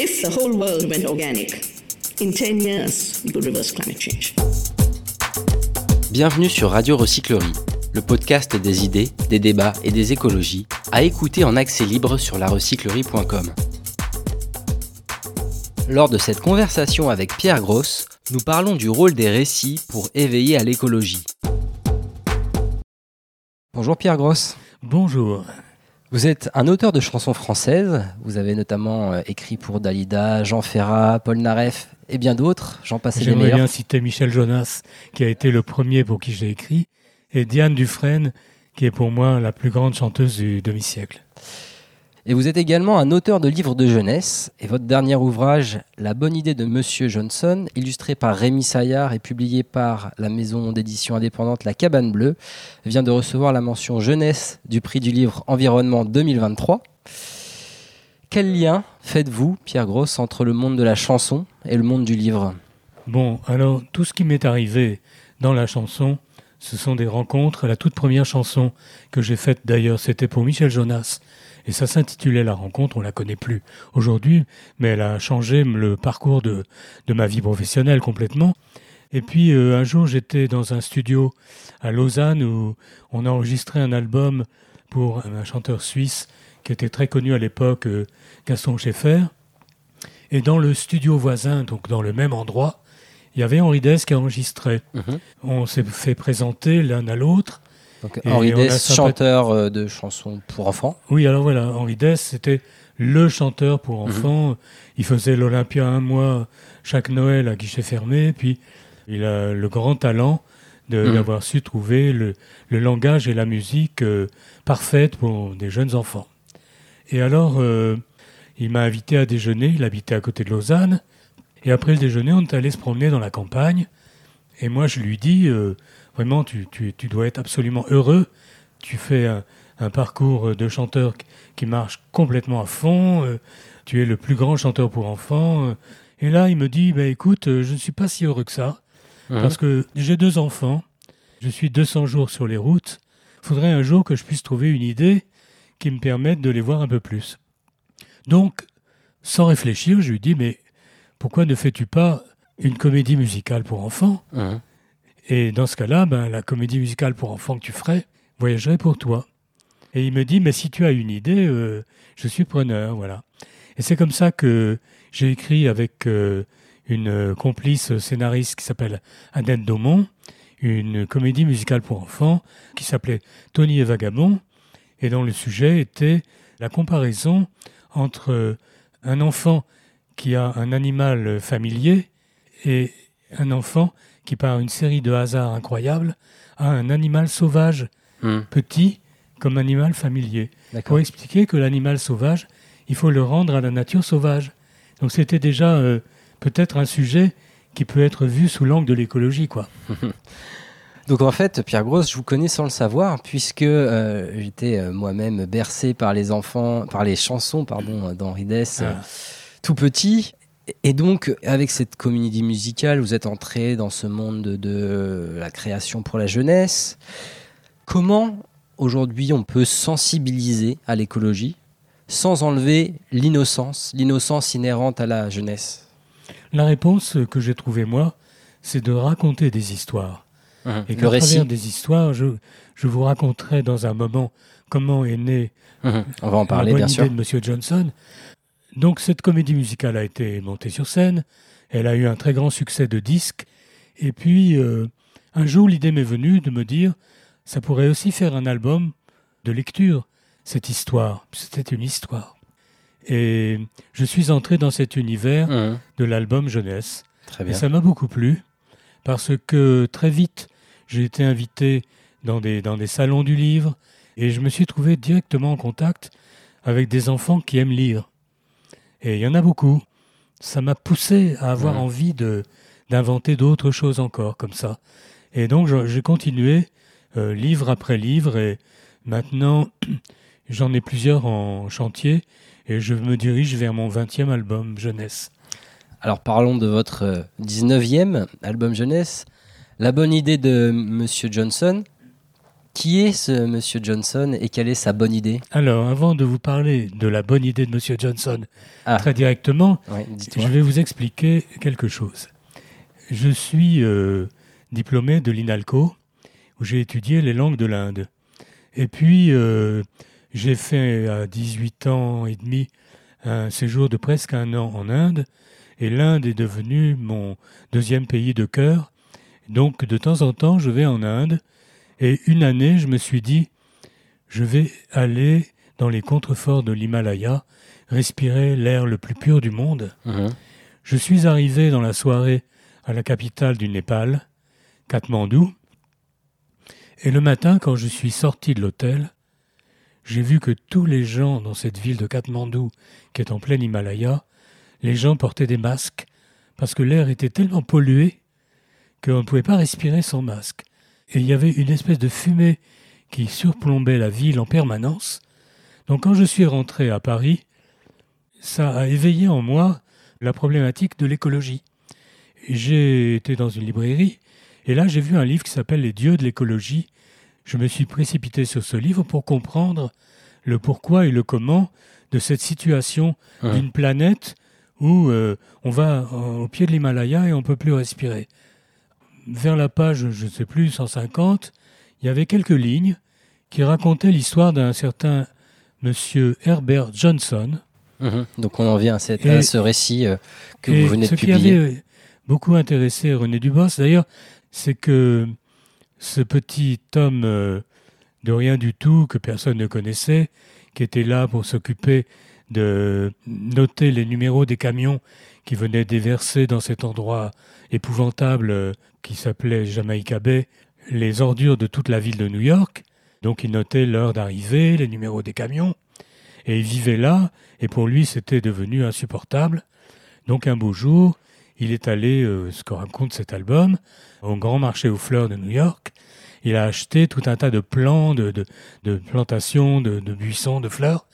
If the whole world went organic, in 10 years, we could reverse climate change. Bienvenue sur Radio Recyclerie, le podcast des idées, des débats et des écologies, à écouter en accès libre sur larecyclerie.com. Lors de cette conversation avec Pierre Gross, nous parlons du rôle des récits pour éveiller à l'écologie. Bonjour Pierre Gross. Bonjour. Vous êtes un auteur de chansons françaises. Vous avez notamment euh, écrit pour Dalida, Jean Ferrat, Paul Naref et bien d'autres. J'en passe les J'aimerais bien citer Michel Jonas, qui a été le premier pour qui j'ai écrit, et Diane Dufresne, qui est pour moi la plus grande chanteuse du demi-siècle. Et vous êtes également un auteur de livres de jeunesse. Et votre dernier ouvrage, La bonne idée de Monsieur Johnson, illustré par Rémi Saillard et publié par la maison d'édition indépendante La Cabane Bleue, vient de recevoir la mention jeunesse du prix du livre Environnement 2023. Quel lien faites-vous, Pierre Gross, entre le monde de la chanson et le monde du livre? Bon, alors tout ce qui m'est arrivé dans la chanson, ce sont des rencontres. La toute première chanson que j'ai faite d'ailleurs, c'était pour Michel Jonas et ça s'intitulait La rencontre, on la connaît plus aujourd'hui, mais elle a changé le parcours de, de ma vie professionnelle complètement. Et puis euh, un jour, j'étais dans un studio à Lausanne où on a enregistré un album pour un chanteur suisse qui était très connu à l'époque, euh, Gaston Schaeffer. Et dans le studio voisin, donc dans le même endroit, il y avait Henri Dess qui enregistrait. Mhm. On s'est fait présenter l'un à l'autre. Donc, Henri Dess, chanteur euh, de chansons pour enfants. Oui, alors voilà, Henri Dess, c'était le chanteur pour mhm. enfants. Il faisait l'Olympia un mois chaque Noël à guichet fermé. Puis il a le grand talent mhm. d'avoir su trouver le, langage et la musique euh, parfaite pour des jeunes enfants. Et alors, euh, il m'a invité à déjeuner. Il habitait à côté de Lausanne. Et après le déjeuner, on est allé se promener dans la campagne. Et moi, je lui dis, Vraiment, tu, dois être absolument heureux. Tu fais un, parcours de chanteur qui marche complètement à fond. Euh, tu es le plus grand chanteur pour enfants. Euh. Et là, il me dit, bah, écoute, euh, je ne suis pas si heureux que ça. Mhm. Parce que j'ai deux enfants. Je suis 200 jours sur les routes. Il faudrait un jour que je puisse trouver une idée qui me permette de les voir un peu plus. Donc, sans réfléchir, je lui dis, mais pourquoi ne fais-tu pas une comédie musicale pour enfants? Mhm. Et dans ce cas-là, ben, la comédie musicale pour enfants que tu ferais voyagerait pour toi. Et il me dit, mais si tu as une idée, euh, je suis preneur, voilà. Et c'est comme ça que j'ai écrit avec euh, une complice scénariste qui s'appelle Annette Daumont, une comédie musicale pour enfants qui s'appelait Tony et Vagabond, et dont le sujet était la comparaison entre un enfant qui a un animal familier et un enfant qui, par une série de hasards incroyables, a un animal sauvage, hmm. petit, comme animal familier. Pour expliquer que l'animal sauvage, il faut le rendre à la nature sauvage. Donc c'était déjà euh, peut-être un sujet qui peut être vu sous l'angle de l'écologie, quoi. Donc en fait, Pierre Grosse, je vous connais sans le savoir, puisque euh, j'étais euh, moi-même bercé par les enfants, par les chansons, pardon, d'Henri Dess, ah. tout petit. Et donc, avec cette comédie musicale, vous êtes entré dans ce monde de, la création pour la jeunesse. Comment, aujourd'hui, on peut sensibiliser à l'écologie sans enlever l'innocence, l'innocence inhérente à la jeunesse? La réponse que j'ai trouvée, moi, c'est de raconter des histoires. Mmh. et qu'à travers des histoires, je, vous raconterai dans un moment comment est née mmh. On va en parler, la bonne idée de M. Johnson. Donc cette comédie musicale a été montée sur scène, elle a eu un très grand succès de disque, et puis euh, un jour l'idée m'est venue de me dire, ça pourrait aussi faire un album de lecture, cette histoire, c'était une histoire. Et je suis entré dans cet univers mmh. de l'album jeunesse. Et ça m'a beaucoup plu, parce que très vite, j'ai été invité dans des, dans des salons du livre, et je me suis trouvé directement en contact avec des enfants qui aiment lire. Et il y en a beaucoup. Ça m'a poussé à avoir envie de d'inventer d'autres choses encore comme ça. Et donc j'ai continué euh, livre après livre et maintenant j'en ai plusieurs en chantier et je me dirige vers mon 20e album jeunesse. Alors parlons de votre 19e album jeunesse, La bonne idée de Monsieur Johnson, Qui est ce monsieur Johnson et quelle est sa bonne idée Alors, avant de vous parler de la bonne idée de Monsieur Johnson Ah. très directement, je vais vous expliquer quelque chose. Je suis euh, diplômé de l'INALCO, où j'ai étudié les langues de l'Inde. Et puis, euh, j'ai fait à 18 ans et demi un séjour de presque un an en Inde. Et l'Inde est devenue mon deuxième pays de cœur. Donc, de temps en temps, je vais en Inde. Et une année, je me suis dit, je vais aller dans les contreforts de l'Himalaya, respirer l'air le plus pur du monde. Mhm. Je suis arrivé dans la soirée à la capitale du Népal, Katmandou, et le matin, quand je suis sorti de l'hôtel, j'ai vu que tous les gens dans cette ville de Katmandou, qui est en plein Himalaya, les gens portaient des masques, parce que l'air était tellement pollué qu'on ne pouvait pas respirer sans masque. Et il y avait une espèce de fumée qui surplombait la ville en permanence. Donc quand je suis rentré à Paris, ça a éveillé en moi la problématique de l'écologie. J'ai été dans une librairie et là j'ai vu un livre qui s'appelle Les dieux de l'écologie. Je me suis précipité sur ce livre pour comprendre le pourquoi et le comment de cette situation d'une planète où euh, on va euh, au pied de l'Himalaya et on peut plus respirer. Vers la page, je ne sais plus, 150, il y avait quelques lignes qui racontaient l'histoire d'un certain monsieur Herbert Johnson, Mhm. Donc on en vient à, cette- Et- à ce récit euh, que vous venez ce de qui publier. avait beaucoup intéressé René Dubos, d'ailleurs, c'est que ce petit homme euh, de rien du tout, que personne ne connaissait, qui était là pour s'occuper de noter les numéros des camions qui venaient déverser dans cet endroit épouvantable euh, qui s'appelait Jamaica Bay, les ordures de toute la ville de New York. Donc il notait l'heure d'arrivée, les numéros des camions, et il vivait là, et pour lui c'était devenu insupportable. Donc un beau jour, il est allé, euh, ce que raconte cet album, au grand marché aux fleurs de New York. Il a acheté tout un tas de plants, de, plantations, de, buissons, de fleurs,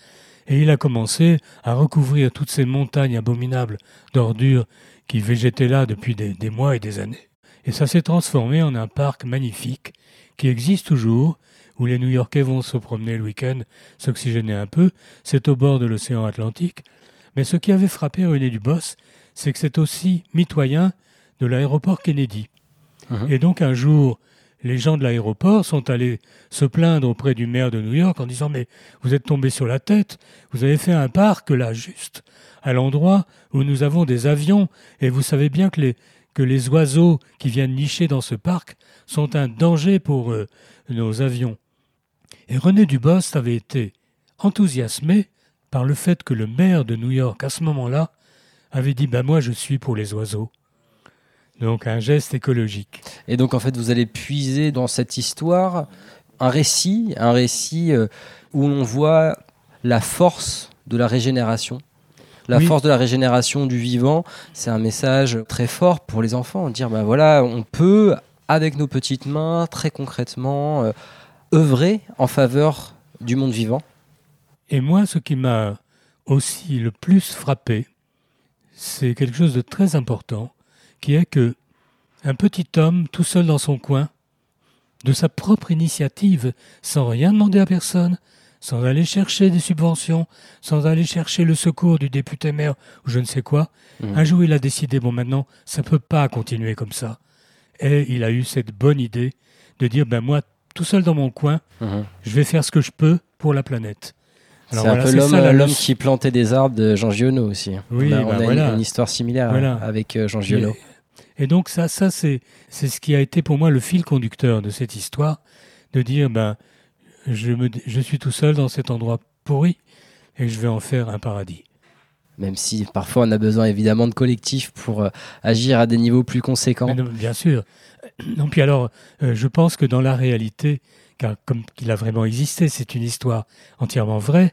et il a commencé à recouvrir toutes ces montagnes abominables d'ordures qui végétaient là depuis des mois et des années. Et ça s'est transformé en un parc magnifique qui existe toujours, où les New-Yorkais vont se promener le week-end, s'oxygéner un peu. C'est au bord de l'océan Atlantique. Mais ce qui avait frappé René Dubos, c'est que c'est aussi mitoyen de l'aéroport Kennedy. Mhm. Et donc un jour, les gens de l'aéroport sont allés se plaindre auprès du maire de New York en disant Mais vous êtes tombé sur la tête, vous avez fait un parc là, juste, à l'endroit où nous avons des avions, et vous savez bien que les, que les oiseaux qui viennent nicher dans ce parc sont un danger pour euh, nos avions. Et René Dubos avait été enthousiasmé par le fait que le maire de New York, à ce moment-là, avait dit Ben moi, je suis pour les oiseaux. Donc un geste écologique. Et donc en fait, vous allez puiser dans cette histoire un récit, un récit euh, où on voit la force de la régénération. La Oui. force de la régénération du vivant, c'est un message très fort pour les enfants. Dire, ben voilà, on peut, avec nos petites mains, très concrètement, euh, œuvrer en faveur du monde vivant. Et moi, ce qui m'a aussi le plus frappé, c'est quelque chose de très important, qui est que un petit homme, tout seul dans son coin, de sa propre initiative, sans rien demander à personne, sans aller chercher des subventions, sans aller chercher le secours du député maire ou je ne sais quoi, Mhm. un jour il a décidé, bon maintenant, ça peut pas continuer comme ça. Et il a eu cette bonne idée de dire, ben moi, tout seul dans mon coin, Mhm. je vais faire ce que je peux pour la planète. C'est un peu l'homme leçon. qui plantait des arbres de Jean Giono aussi. Oui, on a, bah on a une- voilà. une, histoire similaire Voilà. avec euh, Jean Giono. Et, et donc ça, ça c'est c'est ce qui a été pour moi le fil conducteur de cette histoire, de dire ben je me je suis tout seul dans cet endroit pourri et je vais en faire un paradis. Même si parfois on a besoin évidemment de collectifs pour euh, agir à des niveaux plus conséquents. Non, bien sûr. Non, puis alors, euh, je pense que dans la réalité, car comme qu'il a vraiment existé, c'est une histoire entièrement vraie.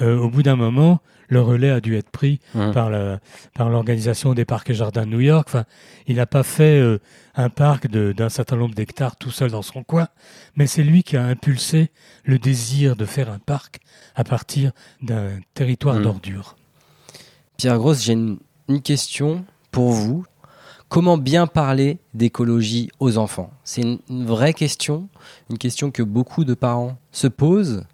euh, au bout d'un moment, le relais a dû être pris par la- par l'organisation des parcs et jardins de New York. Enfin, il n'a pas fait euh, un parc d'un certain nombre d'hectares tout seul dans son coin, mais c'est lui qui a impulsé le désir de faire un parc à partir d'un territoire Mhm. d'ordures. Pierre Grosse, j'ai une, une question pour vous. Comment bien parler d'écologie aux enfants? C'est une, une vraie question, une question que beaucoup de parents se posent.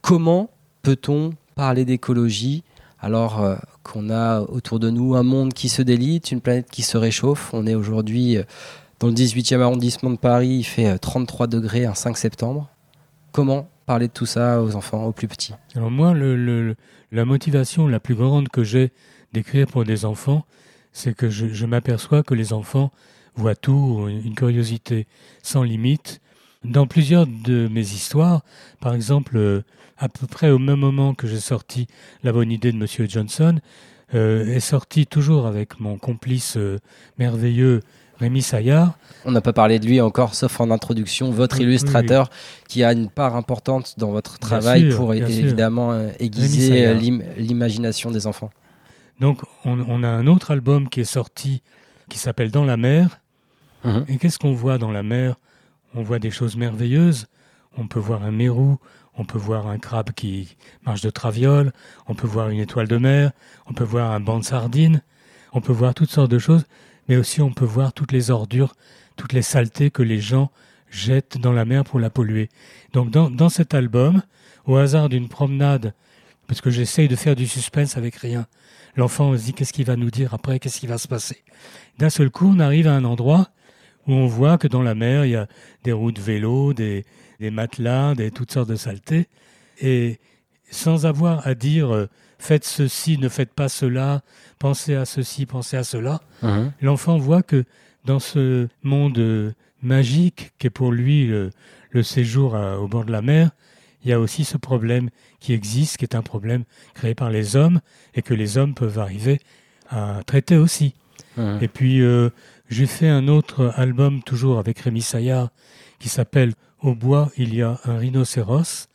Comment peut-on parler d'écologie alors euh, qu'on a autour de nous un monde qui se délite, une planète qui se réchauffe On est aujourd'hui euh, dans le 18e arrondissement de Paris, il fait euh, 33 degrés un 5 septembre. Comment parler de tout ça aux enfants, aux plus petits? Alors moi, la motivation la plus grande que j'ai d'écrire pour des enfants, c'est que je, m'aperçois que les enfants voient tout, une curiosité sans limite. Dans plusieurs de mes histoires, par exemple, euh, à peu près au même moment que j'ai sorti La bonne idée de Monsieur Johnson, euh, est sorti toujours avec mon complice euh, merveilleux Rémi Saillard, On n'a pas parlé de lui encore, sauf en introduction, votre Oui, illustrateur qui a une part importante dans votre travail sûr, pour sûr. évidemment aiguiser l'imagination des enfants. Donc on, on a un autre album qui est sorti qui s'appelle Dans la mer. Mhm. Et qu'est-ce qu'on voit dans la mer? On voit des choses merveilleuses. On peut voir un mérou, on peut voir un crabe qui marche de traviole, on peut voir une étoile de mer, on peut voir un banc de sardines, on peut voir toutes sortes de choses, mais aussi on peut voir toutes les ordures, toutes les saletés que les gens jettent dans la mer pour la polluer. Donc dans, dans cet album, au hasard d'une promenade, parce que j'essaye de faire du suspense avec rien, l'enfant se dit qu'est-ce qu'il va nous dire après, qu'est-ce qui va se passer? D'un seul coup, on arrive à un endroit où on voit que dans la mer, il y a des roues de vélo, des, des matelas, des, toutes sortes de saletés. Et sans avoir à dire euh, faites ceci, ne faites pas cela, pensez à ceci, pensez à cela, Mhm. l'enfant voit que dans ce monde euh, magique qu'est pour lui le, le séjour à- au bord de la mer, il y a aussi ce problème qui existe, qui est un problème créé par les hommes et que les hommes peuvent arriver à traiter aussi. Mhm. Et puis, euh, j'ai fait un autre album, toujours avec Rémi Saillard, qui s'appelle Au bois, il y a un rhinocéros.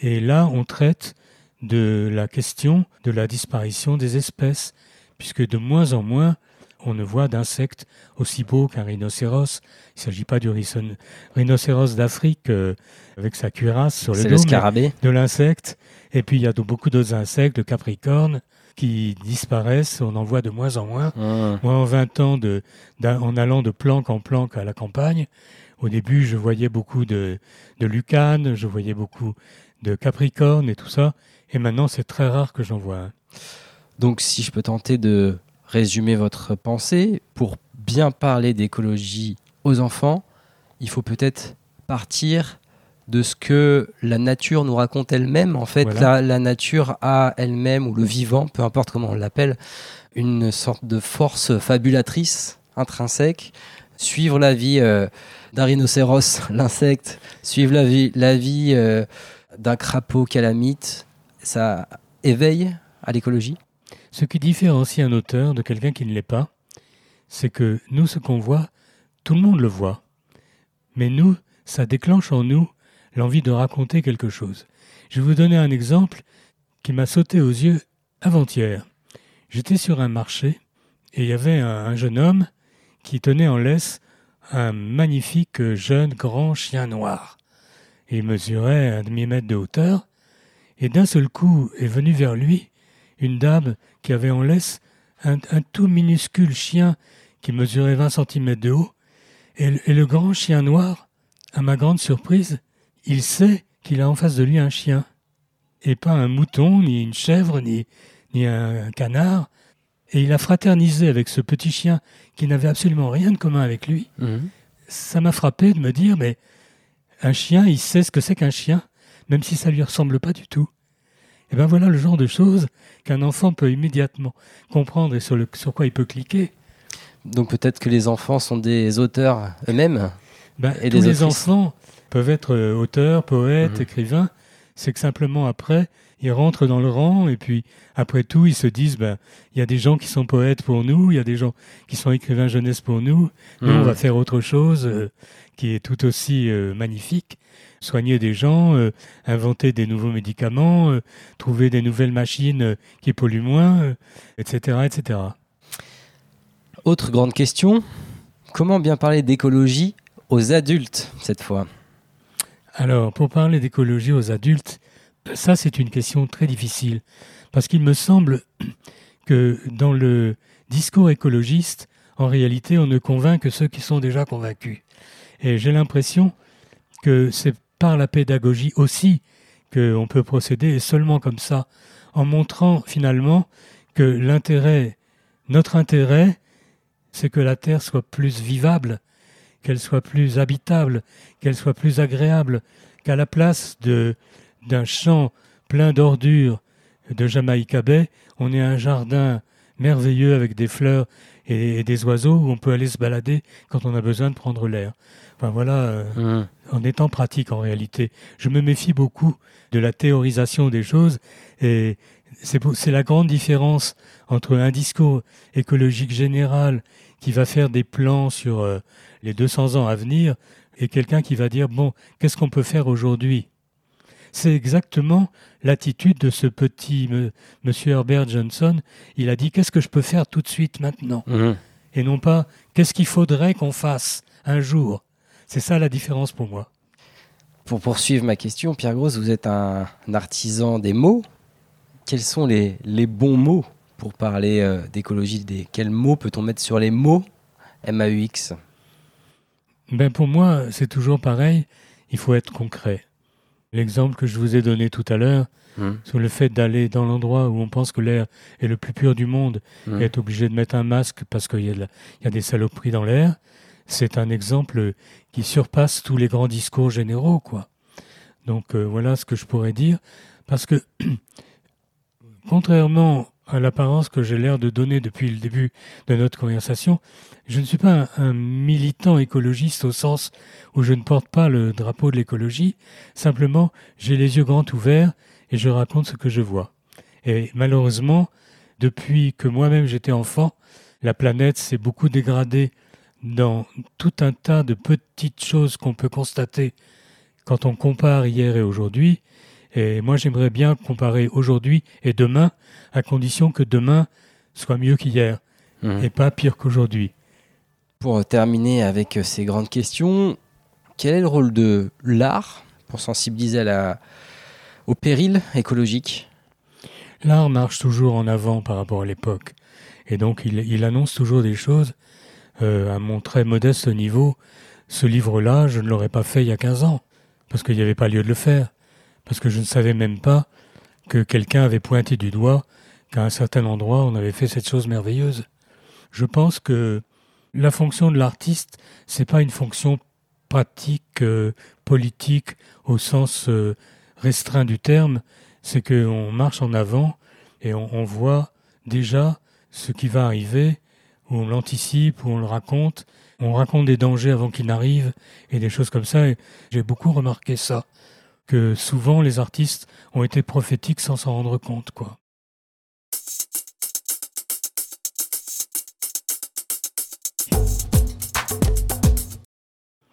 Et là, on traite de la question de la disparition des espèces, puisque de moins en moins, on ne voit d'insectes aussi beaux qu'un rhinocéros. Il ne s'agit pas du rhino- rhinocéros d'Afrique euh, avec sa cuirasse sur le dos, le de l'insecte. Et puis, il y a beaucoup d'autres insectes, le capricorne, qui disparaissent. On en voit de moins en moins. Mhm. Moi, en 20 ans, de, en allant de planque en planque à la campagne, au début, je voyais beaucoup de, de lucanes, je voyais beaucoup de capricornes et tout ça. Et maintenant, c'est très rare que j'en vois un. Donc, si je peux tenter de résumer votre pensée, pour bien parler d'écologie aux enfants, il faut peut-être partir de ce que la nature nous raconte elle-même. En fait, Voilà. la, la nature a elle-même, ou le vivant, peu importe comment on l'appelle, une sorte de force fabulatrice, intrinsèque. Suivre la vie euh, d'un rhinocéros, l'insecte, suivre la vie, la vie euh, d'un crapaud calamite, ça éveille à l'écologie. Ce qui différencie un auteur de quelqu'un qui ne l'est pas, c'est que nous, ce qu'on voit, tout le monde le voit. Mais nous, ça déclenche en nous l'envie de raconter quelque chose. Je vais vous donner un exemple qui m'a sauté aux yeux avant-hier. J'étais sur un marché et il y avait un, un jeune homme qui tenait en laisse un magnifique jeune grand chien noir. Il mesurait un demi-mètre de hauteur et d'un seul coup est venue vers lui une dame qui avait en laisse un, tout minuscule chien qui mesurait 20 cm de haut, et le grand chien noir, à ma grande surprise, il sait qu'il a en face de lui un chien, et pas un mouton, ni une chèvre, ni, ni un, canard, et il a fraternisé avec ce petit chien qui n'avait absolument rien de commun avec lui. Ça m'a frappé de me dire, mais un chien, il sait ce que c'est qu'un chien, même si ça lui ressemble pas du tout. Et ben voilà le genre de choses qu'un enfant peut immédiatement comprendre et sur, le, sur quoi il peut cliquer. Donc peut-être que les enfants sont des auteurs eux-mêmes. Ben, Et tous des les enfants peuvent être euh, auteurs, poètes, Mhm. écrivains. C'est que simplement après, ils rentrent dans le rang et puis après tout, ils se disent, ben, il y a des gens qui sont poètes pour nous, il y a des gens qui sont écrivains jeunesse pour nous. Nous, on Mhm. va faire autre chose euh, qui est tout aussi euh, magnifique. Soigner des gens, euh, inventer des nouveaux médicaments, euh, trouver des nouvelles machines euh, qui polluent moins, etc., etc. Autre grande question, comment bien parler d'écologie aux adultes cette fois? Alors, pour parler d'écologie aux adultes, ça c'est une question très difficile, parce qu'il me semble que dans le discours écologiste, en réalité, on ne convainc que ceux qui sont déjà convaincus. Et j'ai l'impression que c'est par la pédagogie aussi qu'on peut procéder, et seulement comme ça, en montrant finalement que l'intérêt, notre intérêt, c'est que la Terre soit plus vivable, qu'elle soit plus habitable, qu'elle soit plus agréable, qu'à la place de d'un champ plein d'ordures de Jamaïca Bay, on ait un jardin merveilleux avec des fleurs et, des oiseaux où on peut aller se balader quand on a besoin de prendre l'air. Enfin voilà, euh, mmh. en étant pratique en réalité. Je me méfie beaucoup de la théorisation des choses et c'est la grande différence entre un discours écologique général qui va faire des plans sur euh, les 200 ans à venir et quelqu'un qui va dire, bon, qu'est-ce qu'on peut faire aujourd'hui? C'est exactement l'attitude de ce petit monsieur Herbert Johnson. Il a dit, qu'est-ce que je peux faire tout de suite maintenant? Mmh. Et non pas, qu'est-ce qu'il faudrait qu'on fasse un jour? C'est ça la différence pour moi. Pour poursuivre ma question, Pierre Grosse, vous êtes un, artisan des mots. Quels sont les, les bons mots? Pour parler euh, d'écologie Quels mots peut-on mettre sur les mots? MAUX ben Pour moi, c'est toujours pareil. Il faut être concret. L'exemple que je vous ai donné tout à l'heure, hmm. sur le fait d'aller dans l'endroit où on pense que l'air est le plus pur du monde hmm. et être obligé de mettre un masque parce qu'il y, y, a des saloperies dans l'air, c'est un exemple qui surpasse tous les grands discours généraux. quoi. Donc euh, voilà ce que je pourrais dire. Parce que, contrairement à l'apparence que j'ai l'air de donner depuis le début de notre conversation, je ne suis pas un, militant écologiste au sens où je ne porte pas le drapeau de l'écologie, simplement j'ai les yeux grands ouverts et je raconte ce que je vois. Et malheureusement, depuis que moi-même j'étais enfant, la planète s'est beaucoup dégradée dans tout un tas de petites choses qu'on peut constater quand on compare hier et aujourd'hui, et moi, j'aimerais bien comparer aujourd'hui et demain, à condition que demain soit mieux qu'hier mmh. et pas pire qu'aujourd'hui. Pour terminer avec ces grandes questions, quel est le rôle de l'art pour sensibiliser à la... au péril écologique? L'art marche toujours en avant par rapport à l'époque. Et donc, il, annonce toujours des choses euh, à mon très modeste niveau. Ce livre-là, je ne l'aurais pas fait il y a 15 ans, parce qu'il n'y avait pas lieu de le faire parce que je ne savais même pas que quelqu'un avait pointé du doigt qu'à un certain endroit on avait fait cette chose merveilleuse. Je pense que la fonction de l'artiste, c'est pas une fonction pratique, euh, politique au sens euh, restreint du terme, c'est qu'on marche en avant et on, on, voit déjà ce qui va arriver, ou on l'anticipe, ou on le raconte, on raconte des dangers avant qu'ils n'arrivent, et des choses comme ça, j'ai beaucoup remarqué ça que souvent les artistes ont été prophétiques sans s'en rendre compte.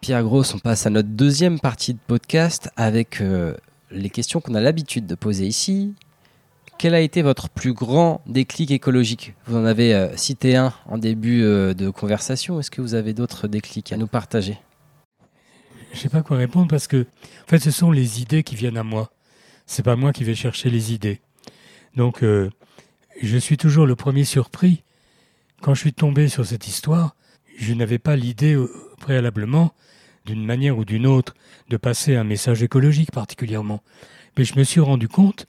Pierre Gross, on passe à notre deuxième partie de podcast avec euh, les questions qu'on a l'habitude de poser ici. Quel a été votre plus grand déclic écologique? Vous en avez euh, cité un en début euh, de conversation. Est-ce que vous avez d'autres déclics à nous partager? Je sais pas quoi répondre parce que, en fait, ce sont les idées qui viennent à moi. C'est pas moi qui vais chercher les idées. Donc, euh, je suis toujours le premier surpris. Quand je suis tombé sur cette histoire, je n'avais pas l'idée euh, préalablement, d'une manière ou d'une autre, de passer un message écologique particulièrement. Mais je me suis rendu compte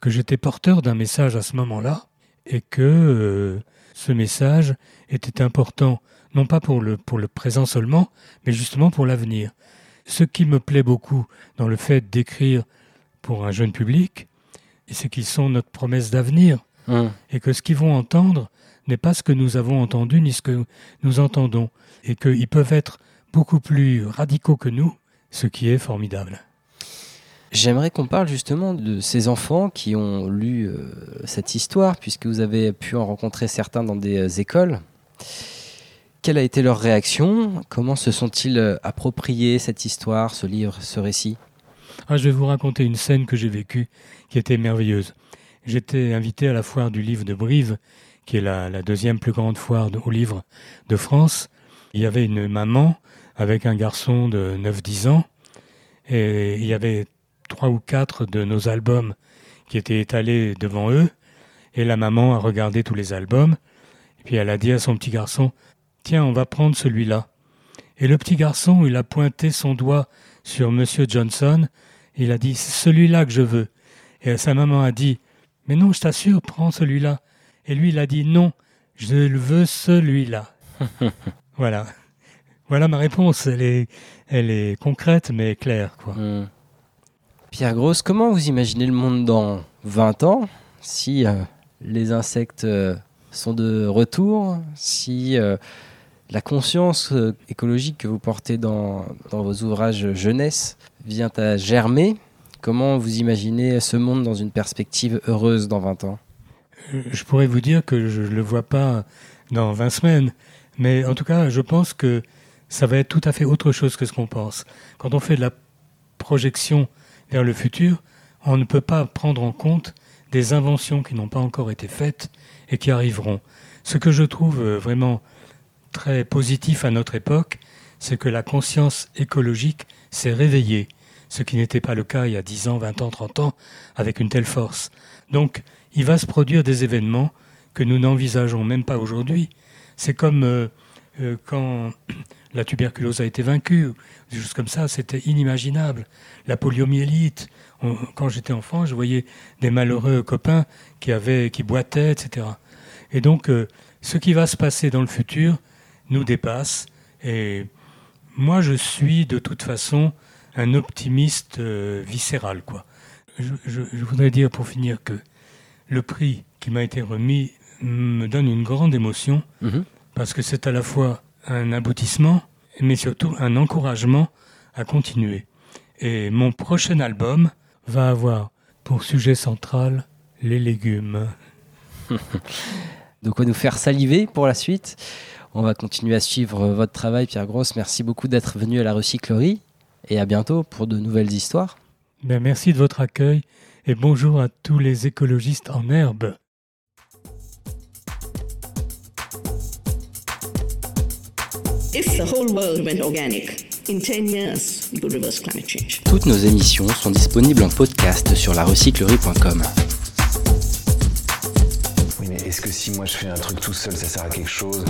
que j'étais porteur d'un message à ce moment-là et que euh, ce message était important, non pas pour le, pour le présent seulement, mais justement pour l'avenir. Ce qui me plaît beaucoup dans le fait d'écrire pour un jeune public, c'est qu'ils sont notre promesse d'avenir. Hum. Et que ce qu'ils vont entendre n'est pas ce que nous avons entendu ni ce que nous entendons. Et qu'ils peuvent être beaucoup plus radicaux que nous, ce qui est formidable. J'aimerais qu'on parle justement de ces enfants qui ont lu euh, cette histoire, puisque vous avez pu en rencontrer certains dans des euh, écoles. Quelle a été leur réaction? Comment se sont-ils euh, appropriés cette histoire, ce livre, ce récit? Ah, Je vais vous raconter une scène que j'ai vécue qui était merveilleuse. J'étais invité à la foire du livre de Brive, qui est la, deuxième plus grande foire au livre de France. Il y avait une maman avec un garçon de 9-10 ans, et il y avait trois ou quatre de nos albums qui étaient étalés devant eux, et la maman a regardé tous les albums, et puis elle a dit à son petit garçon, Tiens, on va prendre celui-là. Et le petit garçon, il a pointé son doigt sur Monsieur Johnson. Il a dit celui-là que je veux. Et sa maman a dit mais non, je t'assure, prends celui-là. Et lui, il a dit non, je veux celui-là. voilà. Voilà ma réponse. Elle est, elle est concrète mais claire. Quoi. Hmm. Pierre Grosse, comment vous imaginez le monde dans 20 ans? Si euh, les insectes euh, sont de retour, si euh, la conscience écologique que vous portez dans, dans vos ouvrages jeunesse vient à germer Comment vous imaginez ce monde dans une perspective heureuse dans 20 ans? Je pourrais vous dire que je ne le vois pas dans 20 semaines, mais en tout cas, je pense que ça va être tout à fait autre chose que ce qu'on pense. Quand on fait de la projection vers le futur, on ne peut pas prendre en compte des inventions qui n'ont pas encore été faites et qui arriveront. Ce que je trouve vraiment très positif à notre époque, c'est que la conscience écologique s'est réveillée ce qui n'était pas le cas il y a 10 ans, 20 ans, 30 ans, avec une telle force. Donc, il va se produire des événements que nous n'envisageons même pas aujourd'hui. C'est comme euh, euh, quand la tuberculose a été vaincue, des choses comme ça, c'était inimaginable. La poliomyélite, quand j'étais enfant, je voyais des malheureux copains qui avaient, qui boitaient, etc. Et donc, euh, ce qui va se passer dans le futur nous dépasse. Et moi, je suis de toute façon un optimiste euh, viscéral. Quoi. Je, voudrais dire pour finir que le prix qui m'a été remis me donne une grande émotion mhm. parce que c'est à la fois un aboutissement mais surtout un encouragement à continuer. Et mon prochain album va avoir pour sujet central les légumes. De quoi nous faire saliver pour la suite. On va continuer à suivre votre travail, Pierre Grosse. Merci beaucoup d'être venu à la recyclerie et à bientôt pour de nouvelles histoires. Ben, merci de votre accueil et bonjour à tous les écologistes en herbe. Toutes nos émissions sont disponibles en podcast sur larecyclerie.com. Oui, mais est-ce que si moi je fais un truc tout seul, ça sert à quelque chose?